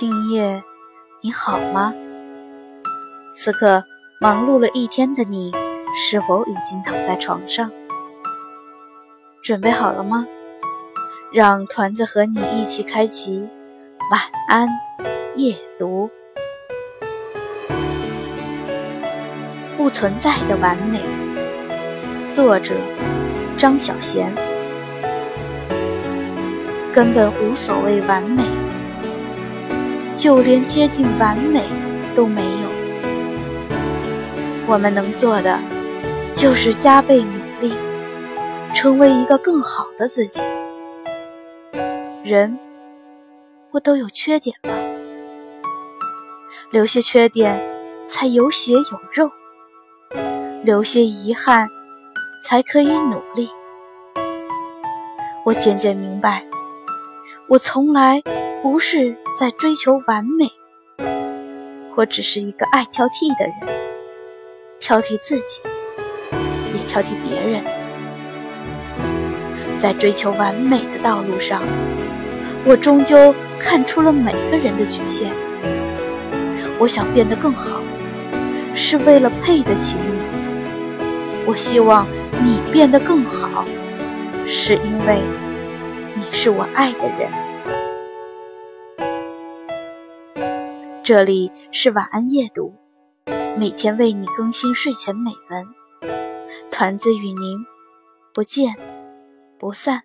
今夜你好吗？此刻忙碌了一天的你，是否已经躺在床上？准备好了吗？让团子和你一起开启晚安夜读。不存在的完美，作者张小娴。根本无所谓完美，就连接近完美都没有。我们能做的，就是加倍努力，成为一个更好的自己。人不都有缺点吗？留些缺点，才有血有肉；留些遗憾，才可以努力。我渐渐明白。我从来不是在追求完美，我只是一个爱挑剔的人，挑剔自己，也挑剔别人。在追求完美的道路上，我终究看出了每个人的局限。我想变得更好，是为了配得起你；我希望你变得更好，是因为。你是我爱的人。这里是晚安夜读，每天为你更新睡前美文，团子与您不见不散。